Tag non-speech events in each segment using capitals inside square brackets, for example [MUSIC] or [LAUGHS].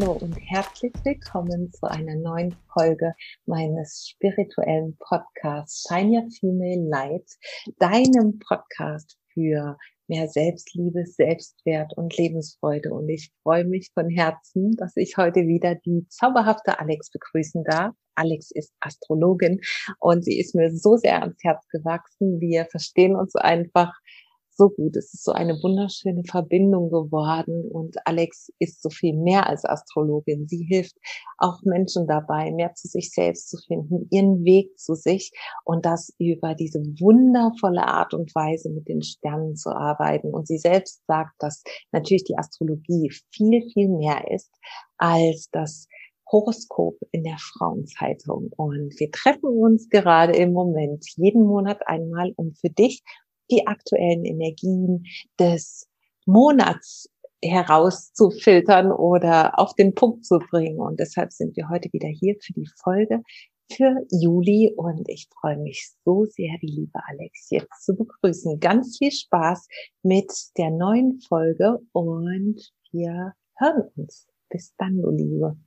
Hallo und herzlich willkommen zu einer neuen Folge meines spirituellen Podcasts Shine Your Female Light, deinem Podcast für mehr Selbstliebe, Selbstwert und Lebensfreude. Und ich freue mich von Herzen, dass ich heute wieder die zauberhafte Alex begrüßen darf. Alex ist Astrologin und sie ist mir so sehr ans Herz gewachsen. Wir verstehen uns einfach so gut. Es ist so eine wunderschöne Verbindung geworden und Alex ist so viel mehr als Astrologin. Sie hilft auch Menschen dabei, mehr zu sich selbst zu finden, ihren Weg zu sich und das über diese wundervolle Art und Weise mit den Sternen zu arbeiten. Und sie selbst sagt, dass natürlich die Astrologie viel, viel mehr ist als das Horoskop in der Frauenzeitung. Und wir treffen uns gerade im Moment jeden Monat einmal, um für dich die aktuellen Energien des Monats herauszufiltern oder auf den Punkt zu bringen. Und deshalb sind wir heute wieder hier für die Folge für Juli und ich freue mich so sehr, die liebe Alex jetzt zu begrüßen. Ganz viel Spaß mit der neuen Folge und wir hören uns. Bis dann, du Liebe.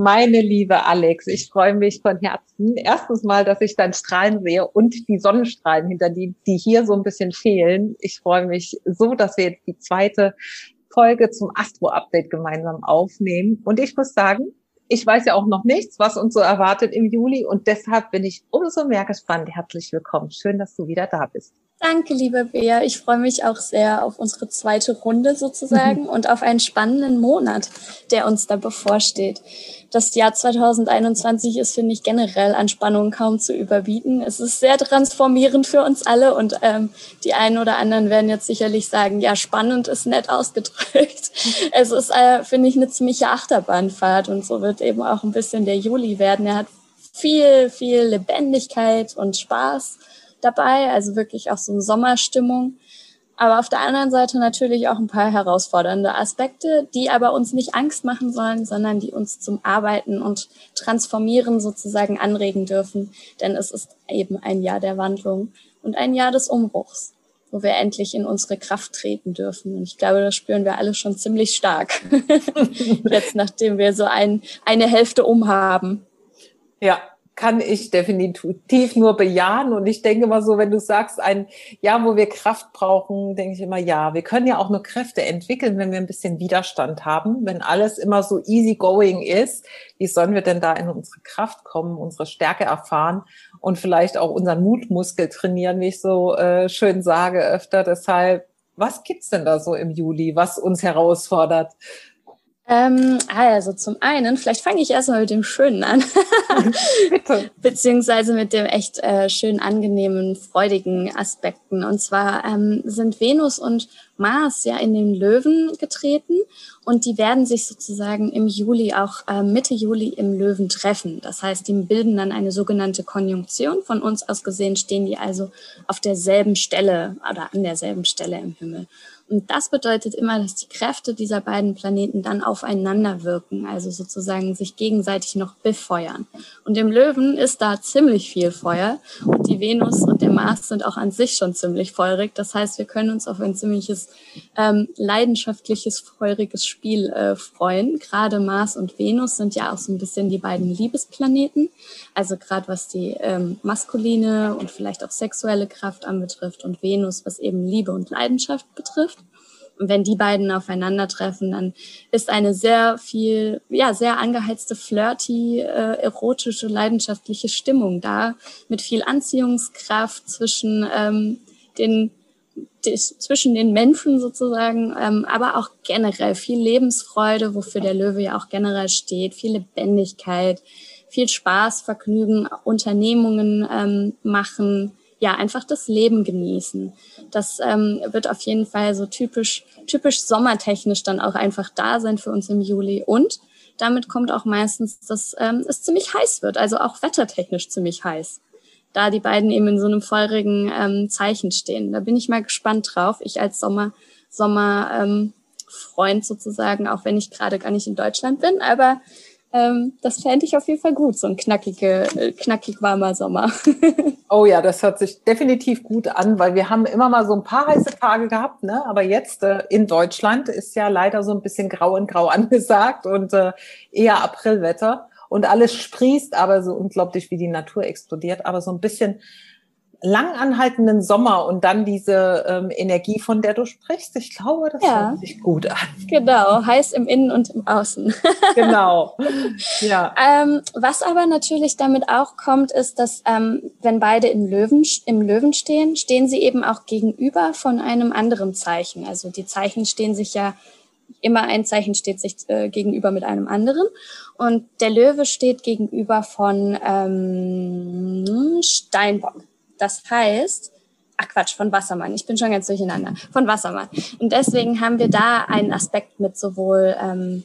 Meine liebe Alex, ich freue mich von Herzen. Erstens mal, dass ich dein Strahlen sehe und die Sonnenstrahlen hinter die, die hier so ein bisschen fehlen. Ich freue mich so, dass wir jetzt die zweite Folge zum Astro-Update gemeinsam aufnehmen. Und ich muss sagen, ich weiß ja auch noch nichts, was uns so erwartet im Juli und deshalb bin ich umso mehr gespannt. Herzlich willkommen. Schön, dass du wieder da bist. Danke, liebe Bea. Ich freue mich auch sehr auf unsere zweite Runde sozusagen mhm. [LAUGHS] und auf einen spannenden Monat, der uns da bevorsteht. Das Jahr 2021 ist, finde ich, generell an Spannungen kaum zu überbieten. Es ist sehr transformierend für uns alle und ähm, die einen oder anderen werden jetzt sicherlich sagen, ja, spannend ist nett ausgedrückt. [LAUGHS] es ist, äh, finde ich, eine ziemliche Achterbahnfahrt und so wird eben auch ein bisschen der Juli werden. Er hat viel, viel Lebendigkeit und Spaß dabei, also wirklich auch so eine Sommerstimmung. Aber auf der anderen Seite natürlich auch ein paar herausfordernde Aspekte, die aber uns nicht Angst machen sollen, sondern die uns zum Arbeiten und Transformieren sozusagen anregen dürfen. Denn es ist eben ein Jahr der Wandlung und ein Jahr des Umbruchs, wo wir endlich in unsere Kraft treten dürfen. Und ich glaube, das spüren wir alle schon ziemlich stark. [LAUGHS] Jetzt, nachdem wir so ein, eine Hälfte umhaben. Ja, kann ich definitiv nur bejahen. Und ich denke mal so, wenn du sagst, ein Jahr, wo wir Kraft brauchen, denke ich immer, ja, wir können ja auch nur Kräfte entwickeln, wenn wir ein bisschen Widerstand haben. Wenn alles immer so easy going ist, wie sollen wir denn da in unsere Kraft kommen, unsere Stärke erfahren und vielleicht auch unseren Mutmuskel trainieren, wie ich so äh, schön sage öfter. Deshalb, was gibt's denn da so im Juli, was uns herausfordert? Ähm, also zum einen, vielleicht fange ich erstmal mit dem Schönen an, [LAUGHS] [LAUGHS] beziehungsweise mit dem echt äh, schön angenehmen, freudigen Aspekten. Und zwar ähm, sind Venus und Mars ja in den Löwen getreten und die werden sich sozusagen im Juli, auch äh, Mitte Juli im Löwen treffen. Das heißt, die bilden dann eine sogenannte Konjunktion. Von uns aus gesehen stehen die also auf derselben Stelle oder an derselben Stelle im Himmel. Und das bedeutet immer, dass die Kräfte dieser beiden Planeten dann aufeinander wirken, also sozusagen sich gegenseitig noch befeuern. Und im Löwen ist da ziemlich viel Feuer und die Venus und der Mars sind auch an sich schon ziemlich feurig. Das heißt, wir können uns auf ein ziemliches ähm, leidenschaftliches, feuriges Spiel äh, freuen. Gerade Mars und Venus sind ja auch so ein bisschen die beiden Liebesplaneten. Also gerade was die ähm, maskuline und vielleicht auch sexuelle Kraft anbetrifft und Venus, was eben Liebe und Leidenschaft betrifft. Und wenn die beiden aufeinandertreffen, dann ist eine sehr viel, ja, sehr angeheizte, flirty, äh, erotische, leidenschaftliche Stimmung da, mit viel Anziehungskraft zwischen ähm, den zwischen den Menschen sozusagen, ähm, aber auch generell viel Lebensfreude, wofür der Löwe ja auch generell steht, viel Lebendigkeit, viel Spaß, Vergnügen, Unternehmungen ähm, machen, ja, einfach das Leben genießen. Das ähm, wird auf jeden Fall so typisch, typisch sommertechnisch dann auch einfach da sein für uns im Juli. Und damit kommt auch meistens, dass ähm, es ziemlich heiß wird, also auch wettertechnisch ziemlich heiß. Da die beiden eben in so einem feurigen ähm, Zeichen stehen. Da bin ich mal gespannt drauf. Ich als Sommer, Sommer ähm, Freund sozusagen, auch wenn ich gerade gar nicht in Deutschland bin, aber Ähm, das fände ich auf jeden Fall gut, so ein knackige, äh, knackig warmer Sommer. [LAUGHS] oh ja, das hört sich definitiv gut an, weil wir haben immer mal so ein paar heiße Tage gehabt, ne? aber jetzt äh, in Deutschland ist ja leider so ein bisschen grau und grau [LAUGHS] angesagt und äh, eher Aprilwetter und alles sprießt aber so unglaublich, wie die Natur explodiert, aber so ein bisschen langanhaltenden Sommer und dann diese ähm, Energie, von der du sprichst, ich glaube, das ja. hört sich gut an. Genau, heiß im Innen und im Außen. [LAUGHS] genau. Ja. Ähm, was aber natürlich damit auch kommt, ist, dass ähm, wenn beide im Löwen, im Löwen stehen, stehen sie eben auch gegenüber von einem anderen Zeichen. Also die Zeichen stehen sich ja immer ein Zeichen steht sich äh, gegenüber mit einem anderen. Und der Löwe steht gegenüber von ähm, Steinbock. Das heißt, ach Quatsch, von Wassermann. Ich bin schon ganz durcheinander. Von Wassermann. Und deswegen haben wir da einen Aspekt mit sowohl ähm,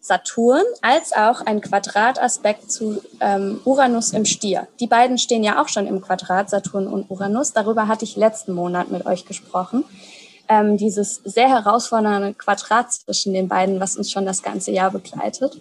Saturn als auch ein Quadrataspekt zu ähm, Uranus im Stier. Die beiden stehen ja auch schon im Quadrat, Saturn und Uranus. Darüber hatte ich letzten Monat mit euch gesprochen. Ähm, dieses sehr herausfordernde Quadrat zwischen den beiden, was uns schon das ganze Jahr begleitet.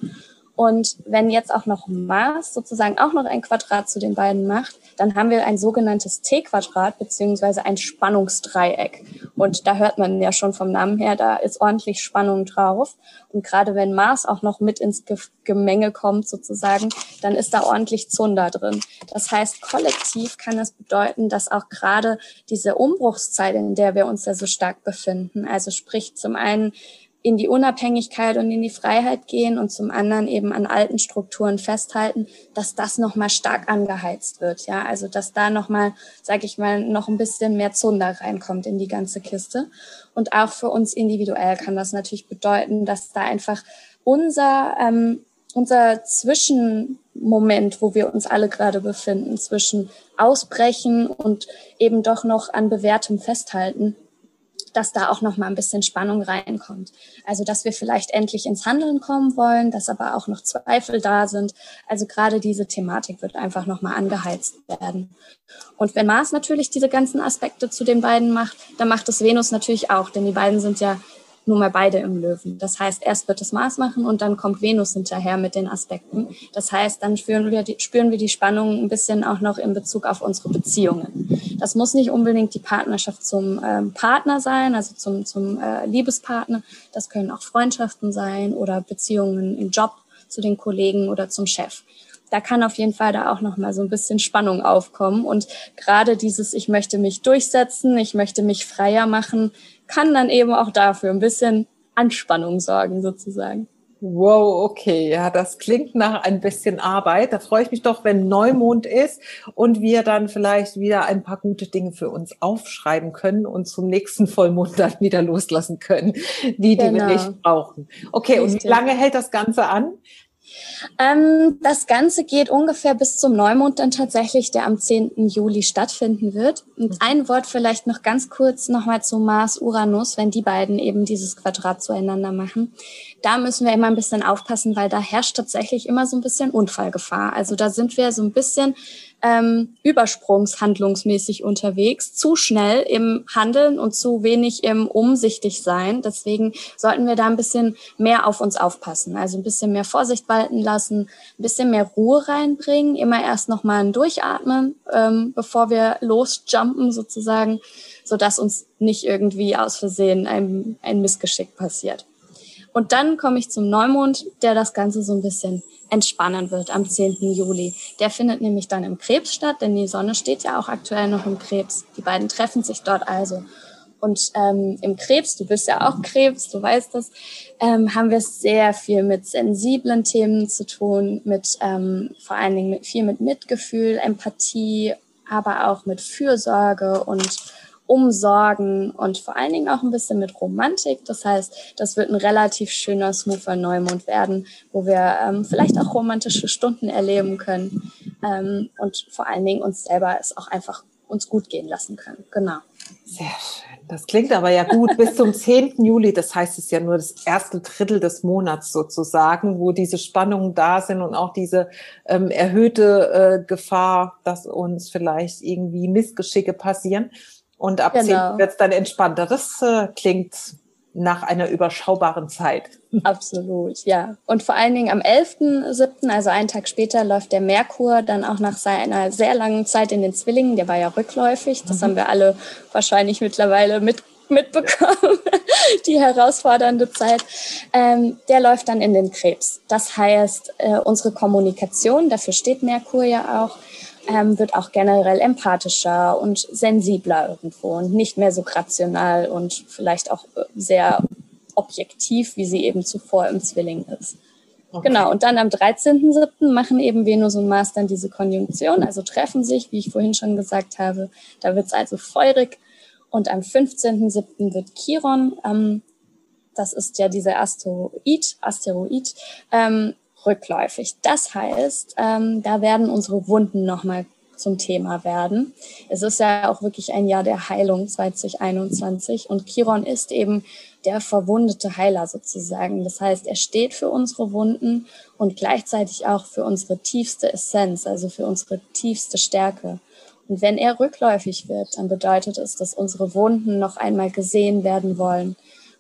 Und wenn jetzt auch noch Mars sozusagen auch noch ein Quadrat zu den beiden macht, dann haben wir ein sogenanntes T-Quadrat beziehungsweise ein Spannungsdreieck. Und da hört man ja schon vom Namen her, da ist ordentlich Spannung drauf. Und gerade wenn Mars auch noch mit ins Gemenge kommt sozusagen, dann ist da ordentlich Zunder drin. Das heißt, kollektiv kann das bedeuten, dass auch gerade diese Umbruchszeit, in der wir uns ja so stark befinden, also sprich zum einen in die Unabhängigkeit und in die Freiheit gehen und zum anderen eben an alten Strukturen festhalten, dass das nochmal stark angeheizt wird. Ja, also dass da nochmal, sage ich mal, noch ein bisschen mehr Zunder reinkommt in die ganze Kiste. Und auch für uns individuell kann das natürlich bedeuten, dass da einfach unser ähm, unser Zwischenmoment, wo wir uns alle gerade befinden, zwischen Ausbrechen und eben doch noch an Bewährtem festhalten, dass da auch noch mal ein bisschen Spannung reinkommt. Also, dass wir vielleicht endlich ins Handeln kommen wollen, dass aber auch noch Zweifel da sind. Also gerade diese Thematik wird einfach noch mal angeheizt werden. Und wenn Mars natürlich diese ganzen Aspekte zu den beiden macht, dann macht es Venus natürlich auch, denn die beiden sind ja nun mal beide im Löwen. Das heißt, erst wird es Mars machen und dann kommt Venus hinterher mit den Aspekten. Das heißt, dann spüren wir die, spüren wir die Spannung ein bisschen auch noch in Bezug auf unsere Beziehungen. Das muss nicht unbedingt die Partnerschaft zum ähm, Partner sein, also zum, zum äh, Liebespartner. Das können auch Freundschaften sein oder Beziehungen im Job zu den Kollegen oder zum Chef da kann auf jeden Fall da auch noch mal so ein bisschen Spannung aufkommen und gerade dieses ich möchte mich durchsetzen, ich möchte mich freier machen, kann dann eben auch dafür ein bisschen Anspannung sorgen, sozusagen. Wow, okay, ja, das klingt nach ein bisschen Arbeit. Da freue ich mich doch, wenn Neumond ist und wir dann vielleicht wieder ein paar gute Dinge für uns aufschreiben können und zum nächsten Vollmond dann wieder loslassen können, die, genau. die wir genau. nicht brauchen. Okay, Richtig. und wie lange hält das Ganze an? Ähm, das Ganze geht ungefähr bis zum Neumond dann tatsächlich, der am 10. Juli stattfinden wird. Und ein Wort vielleicht noch ganz kurz nochmal zu Mars-Uranus, wenn die beiden eben dieses Quadrat zueinander machen. Da müssen wir immer ein bisschen aufpassen, weil da herrscht tatsächlich immer so ein bisschen Unfallgefahr. Also da sind wir so ein bisschen ähm, übersprungshandlungsmäßig unterwegs, zu schnell im Handeln und zu wenig im umsichtig sein. Deswegen sollten wir da ein bisschen mehr auf uns aufpassen. Also ein bisschen mehr Vorsicht walten lassen, ein bisschen mehr Ruhe reinbringen, immer erst nochmal ein Durchatmen, ähm, bevor wir losjumpen sozusagen, sodass uns nicht irgendwie aus Versehen ein, ein Missgeschick passiert. Und dann komme ich zum Neumond, der das Ganze so ein bisschen entspannen wird am 10. Juli. Der findet nämlich dann im Krebs statt, denn die Sonne steht ja auch aktuell noch im Krebs. Die beiden treffen sich dort also. Und ähm, im Krebs, du bist ja auch Krebs, du weißt das, ähm, haben wir sehr viel mit sensiblen Themen zu tun, mit ähm, vor allen Dingen mit, viel mit Mitgefühl, Empathie, aber auch mit Fürsorge und umsorgen und vor allen Dingen auch ein bisschen mit Romantik. Das heißt, das wird ein relativ schöner, smoother Neumond werden, wo wir ähm, vielleicht auch romantische Stunden erleben können ähm, und vor allen Dingen uns selber es auch einfach uns gut gehen lassen können. Genau. Sehr schön. Das klingt aber ja gut bis zum 10. Juli. Das heißt, es ist ja nur das erste Drittel des Monats sozusagen, wo diese Spannungen da sind und auch diese ähm, erhöhte äh, Gefahr, dass uns vielleicht irgendwie Missgeschicke passieren. Und ab genau. 10 wird es dann entspannter. Das äh, klingt nach einer überschaubaren Zeit. [LAUGHS] Absolut, ja. Und vor allen Dingen am 11.7., also einen Tag später, läuft der Merkur dann auch nach seiner sehr langen Zeit in den Zwillingen. Der war ja rückläufig. Das mhm. haben wir alle wahrscheinlich mittlerweile mit, mitbekommen, [LAUGHS] die herausfordernde Zeit. Ähm, der läuft dann in den Krebs. Das heißt, äh, unsere Kommunikation, dafür steht Merkur ja auch, ähm, wird auch generell empathischer und sensibler irgendwo und nicht mehr so rational und vielleicht auch äh, sehr objektiv, wie sie eben zuvor im Zwilling ist. Okay. Genau, und dann am 13.07. machen eben Venus und Mars dann diese Konjunktion, also treffen sich, wie ich vorhin schon gesagt habe. Da wird es also feurig. Und am 15.07. wird Chiron, ähm, das ist ja dieser Asteroid, Asteroid ähm, rückläufig. Das heißt, ähm, da werden unsere Wunden nochmal zum Thema werden. Es ist ja auch wirklich ein Jahr der Heilung 2021 und Chiron ist eben der verwundete Heiler sozusagen. Das heißt, er steht für unsere Wunden und gleichzeitig auch für unsere tiefste Essenz, also für unsere tiefste Stärke. Und wenn er rückläufig wird, dann bedeutet es, dass unsere Wunden noch einmal gesehen werden wollen,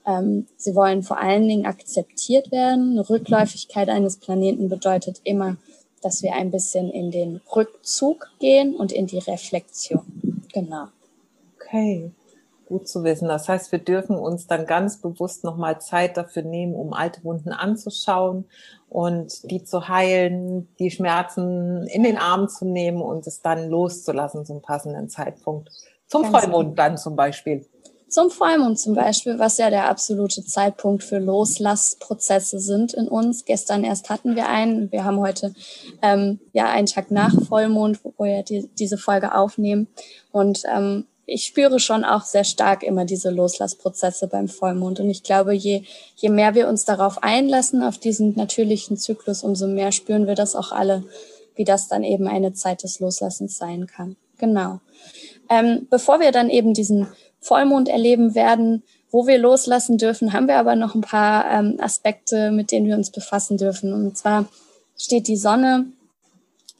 ähm, sie wollen vor allen Dingen akzeptiert werden. Eine Rückläufigkeit eines Planeten bedeutet immer, dass wir ein bisschen in den Rückzug gehen und in die Reflexion. Genau. Okay, gut zu wissen. Das heißt, wir dürfen uns dann ganz bewusst nochmal Zeit dafür nehmen, um alte Wunden anzuschauen und die zu heilen, die Schmerzen in den Arm zu nehmen und es dann loszulassen zum passenden Zeitpunkt. Zum Vollmond genau. dann zum Beispiel zum Vollmond zum Beispiel, was ja der absolute Zeitpunkt für Loslassprozesse sind in uns. Gestern erst hatten wir einen. Wir haben heute ähm, ja einen Tag nach Vollmond, wo wir die, diese Folge aufnehmen. Und ähm, ich spüre schon auch sehr stark immer diese Loslassprozesse beim Vollmond. Und ich glaube, je, je mehr wir uns darauf einlassen, auf diesen natürlichen Zyklus, umso mehr spüren wir das auch alle, wie das dann eben eine Zeit des Loslassens sein kann. Genau. Ähm, bevor wir dann eben diesen Vollmond erleben werden, wo wir loslassen dürfen, haben wir aber noch ein paar ähm, Aspekte, mit denen wir uns befassen dürfen. Und zwar steht die Sonne,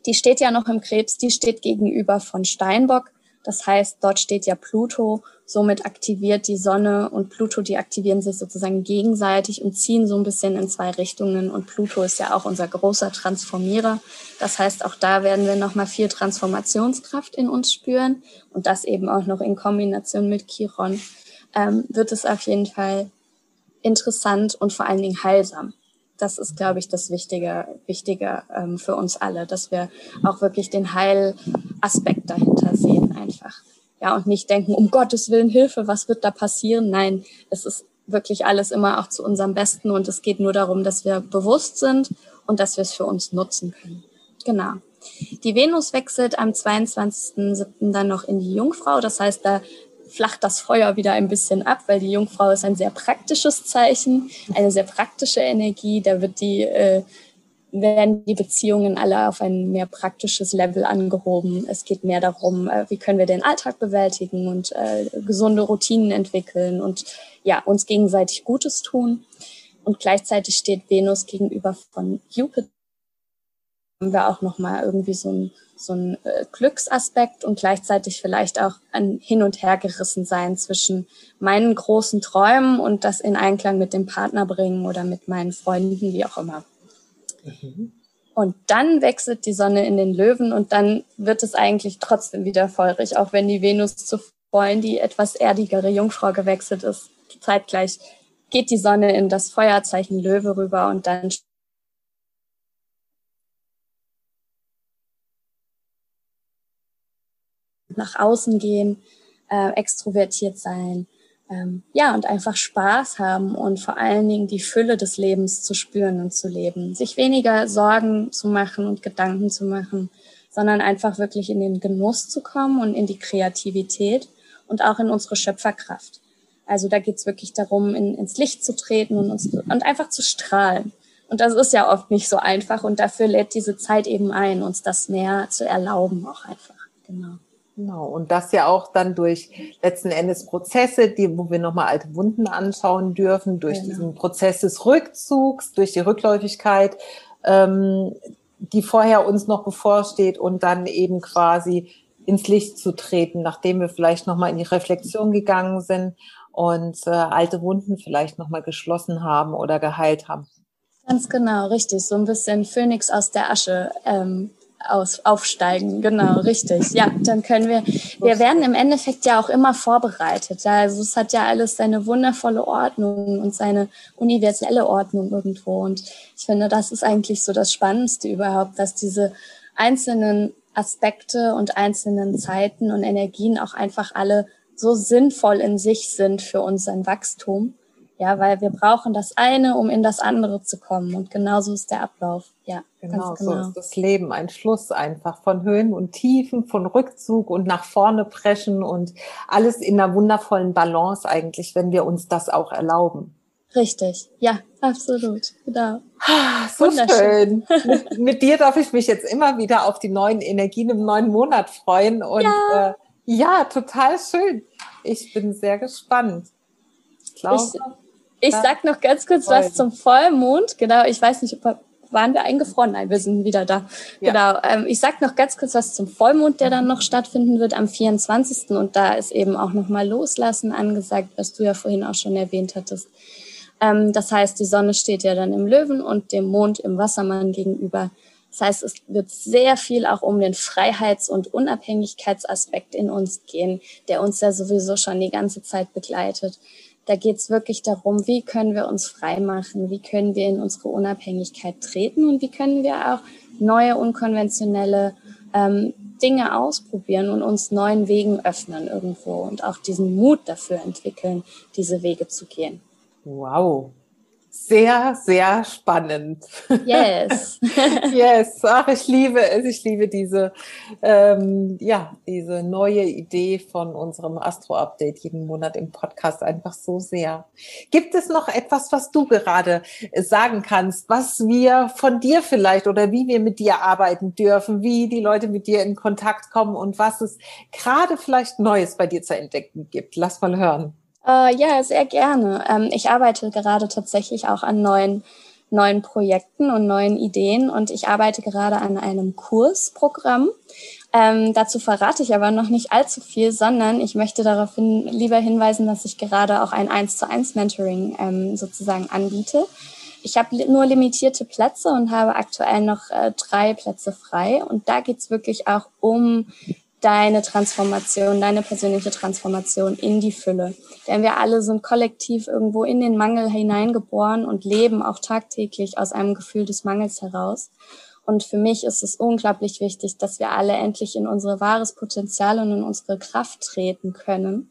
die steht ja noch im Krebs, die steht gegenüber von Steinbock. Das heißt, dort steht ja Pluto, somit aktiviert die Sonne und Pluto, die aktivieren sich sozusagen gegenseitig und ziehen so ein bisschen in zwei Richtungen. Und Pluto ist ja auch unser großer Transformierer. Das heißt, auch da werden wir nochmal viel Transformationskraft in uns spüren und das eben auch noch in Kombination mit Chiron, ähm, wird es auf jeden Fall interessant und vor allen Dingen heilsam das ist, glaube ich, das Wichtige, Wichtige ähm, für uns alle, dass wir auch wirklich den Heilaspekt dahinter sehen einfach. Ja, und nicht denken, um Gottes Willen Hilfe, was wird da passieren? Nein, es ist wirklich alles immer auch zu unserem Besten und es geht nur darum, dass wir bewusst sind und dass wir es für uns nutzen können. Genau. Die Venus wechselt am 22.07. dann noch in die Jungfrau. Das heißt, da flacht das Feuer wieder ein bisschen ab, weil die Jungfrau ist ein sehr praktisches Zeichen, eine sehr praktische Energie. Da wird die, äh, werden die Beziehungen alle auf ein mehr praktisches Level angehoben. Es geht mehr darum, äh, wie können wir den Alltag bewältigen und äh, gesunde Routinen entwickeln und ja, uns gegenseitig Gutes tun. Und gleichzeitig steht Venus gegenüber von Jupiter. Haben wir auch nochmal irgendwie so ein so ein äh, Glücksaspekt und gleichzeitig vielleicht auch ein Hin- und Hergerissen sein zwischen meinen großen Träumen und das in Einklang mit dem Partner bringen oder mit meinen Freunden, wie auch immer. Mhm. Und dann wechselt die Sonne in den Löwen und dann wird es eigentlich trotzdem wieder feurig, auch wenn die Venus zuvor in die etwas erdigere Jungfrau gewechselt ist. Zeitgleich geht die Sonne in das Feuerzeichen Löwe rüber und dann nach außen gehen, äh, extrovertiert sein, ähm, ja, und einfach Spaß haben und vor allen Dingen die Fülle des Lebens zu spüren und zu leben. Sich weniger Sorgen zu machen und Gedanken zu machen, sondern einfach wirklich in den Genuss zu kommen und in die Kreativität und auch in unsere Schöpferkraft. Also da geht's wirklich darum, in, ins Licht zu treten und, uns, und einfach zu strahlen. Und das ist ja oft nicht so einfach und dafür lädt diese Zeit eben ein, uns das mehr zu erlauben auch einfach. Genau. Genau, und das ja auch dann durch letzten Endes Prozesse, die, wo wir nochmal alte Wunden anschauen dürfen, durch genau. diesen Prozess des Rückzugs, durch die Rückläufigkeit, ähm, die vorher uns noch bevorsteht und dann eben quasi ins Licht zu treten, nachdem wir vielleicht nochmal in die Reflexion gegangen sind und äh, alte Wunden vielleicht nochmal geschlossen haben oder geheilt haben. Ganz genau, richtig. So ein bisschen Phönix aus der Asche ähm, aus, aufsteigen. Genau, richtig. Ja, dann können wir, wir werden im Endeffekt ja auch immer vorbereitet. Also es hat ja alles seine wundervolle Ordnung und seine universelle Ordnung irgendwo. Und ich finde, das ist eigentlich so das Spannendste überhaupt, dass diese einzelnen Aspekte und einzelnen Zeiten und Energien auch einfach alle so sinnvoll in sich sind für unseren Wachstum ja, weil wir brauchen das eine, um in das andere zu kommen. Und genauso ist der Ablauf. Ja, genau, genau. so ist das Leben. Ein Fluss einfach von Höhen und Tiefen, von Rückzug und nach vorne preschen und alles in einer wundervollen Balance eigentlich, wenn wir uns das auch erlauben. Richtig, ja, absolut, genau. So schön. mit, mit, dir darf ich mich jetzt immer wieder auf die neuen Energien im neuen Monat freuen und ja, äh, ja total schön. Ich bin sehr gespannt. Ich glaube, ich sag noch ganz kurz was zum Vollmond. Genau, ich weiß nicht, ob waren wir eingefroren? Nein, wir sind wieder da. Ja. Genau. Ähm, ich sag noch ganz kurz was zum Vollmond, der dann noch stattfinden wird am 24. Und da ist eben auch nochmal Loslassen angesagt, was du ja vorhin auch schon erwähnt hattest. Ähm, das heißt, die Sonne steht ja dann im Löwen und dem Mond im Wassermann gegenüber. Das heißt, es wird sehr viel auch um den Freiheits- und Unabhängigkeitsaspekt in uns gehen, der uns ja sowieso schon die ganze Zeit begleitet. Da geht es wirklich darum, wie können wir uns frei machen, wie können wir in unsere Unabhängigkeit treten? Und wie können wir auch neue, unkonventionelle ähm, Dinge ausprobieren und uns neuen Wegen öffnen irgendwo und auch diesen Mut dafür entwickeln, diese Wege zu gehen. Wow, sehr, sehr spannend. Yes. [LAUGHS] yes. Ach, ich liebe es. Ich liebe diese, ähm, ja, diese neue Idee von unserem Astro-Update jeden Monat im Podcast einfach so sehr. Gibt es noch etwas, was du gerade sagen kannst, was wir von dir vielleicht oder wie wir mit dir arbeiten dürfen, wie die Leute mit dir in Kontakt kommen und was es gerade vielleicht Neues bei dir zu entdecken gibt? Lass mal hören. Äh, ja, sehr gerne. Ähm, ich arbeite gerade tatsächlich auch an neuen, neuen Projekten und neuen Ideen und ich arbeite gerade an einem Kursprogramm. Ähm, dazu verrate ich aber noch nicht allzu viel, sondern ich möchte darauf hin, lieber hinweisen, dass ich gerade auch ein 1 zu 1 Mentoring ähm, sozusagen anbiete. Ich habe nur limitierte Plätze und habe aktuell noch äh, drei Plätze frei. Und da geht's wirklich auch um deine Transformation, deine persönliche Transformation in die Fülle. Denn wir alle sind kollektiv irgendwo in den Mangel hineingeboren und leben auch tagtäglich aus einem Gefühl des Mangels heraus. Und für mich ist es unglaublich wichtig, dass wir alle endlich in unser wahres Potenzial und in unsere Kraft treten können.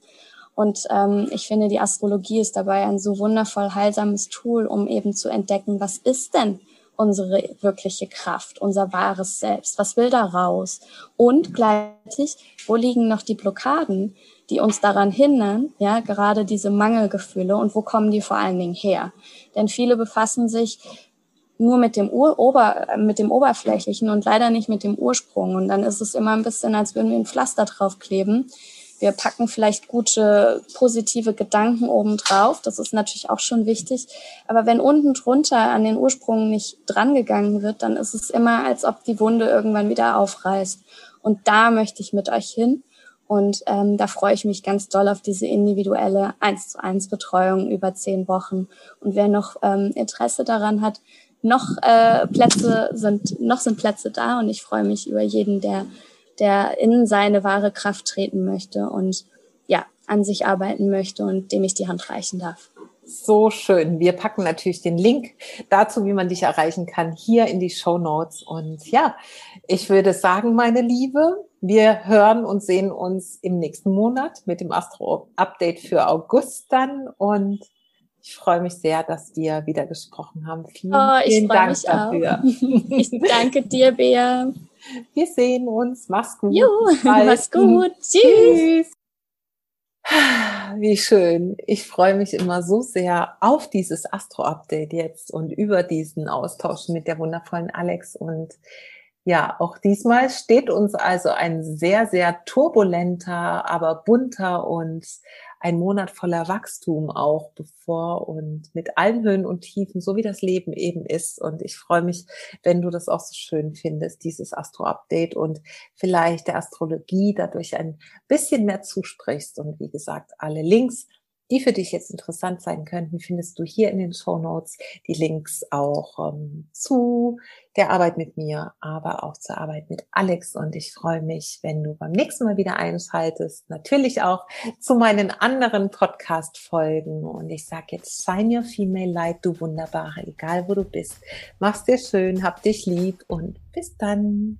Und ähm, ich finde, die Astrologie ist dabei ein so wundervoll heilsames Tool, um eben zu entdecken, was ist denn unsere wirkliche Kraft, unser wahres Selbst? Was will da raus? Und gleichzeitig, wo liegen noch die Blockaden, die uns daran hindern, ja, gerade diese Mangelgefühle und wo kommen die vor allen Dingen her? Denn viele befassen sich nur mit dem, Ur Ober mit dem Oberflächlichen und leider nicht mit dem Ursprung. Und dann ist es immer ein bisschen, als würden wir ein Pflaster draufkleben wir packen vielleicht gute, positive Gedanken oben drauf. Das ist natürlich auch schon wichtig. Aber wenn unten drunter an den Ursprung nicht drangegangen wird, dann ist es immer, als ob die Wunde irgendwann wieder aufreißt. Und da möchte ich mit euch hin. Und ähm, da freue ich mich ganz doll auf diese individuelle 1 zu 1 Betreuung über zehn Wochen. Und wer noch ähm, Interesse daran hat, noch äh, Plätze sind, noch sind Plätze da und ich freue mich über jeden, der der in seine wahre Kraft treten möchte und ja, an sich arbeiten möchte und dem ich die Hand reichen darf. So schön. Wir packen natürlich den Link dazu, wie man dich erreichen kann, hier in die Show Notes. Und ja, ich würde sagen, meine Liebe, wir hören und sehen uns im nächsten Monat mit dem Astro-Update für August dann. Und ich freue mich sehr, dass wir wieder gesprochen haben. Vielen, oh, vielen Dank dafür. Auch. [LAUGHS] Ich danke dir, Bea. Wir sehen uns. Mach's gut. Jo, [LAUGHS] mach's gut. [LAUGHS] Tschüss. Wie schön. Ich freue mich immer so sehr auf dieses Astro-Update jetzt und über diesen Austausch mit der wundervollen Alex. Und ja, auch diesmal steht uns also ein sehr, sehr turbulenter, aber bunter und ein Monat voller Wachstum auch bevor und mit allen Höhen und Tiefen, so wie das Leben eben ist. Und ich freue mich, wenn du das auch so schön findest, dieses Astro-Update und vielleicht der Astrologie dadurch ein bisschen mehr zusprichst. Und wie gesagt, alle Links die für dich jetzt interessant sein könnten, findest du hier in den Show Notes die Links auch ähm, zu der Arbeit mit mir, aber auch zur Arbeit mit Alex. Und ich freue mich, wenn du beim nächsten Mal wieder einschaltest. Natürlich auch zu meinen anderen Podcast-Folgen. Und ich sage jetzt, shine your female light, du Wunderbare, egal wo du bist. Mach's dir schön, hab dich lieb und bis dann.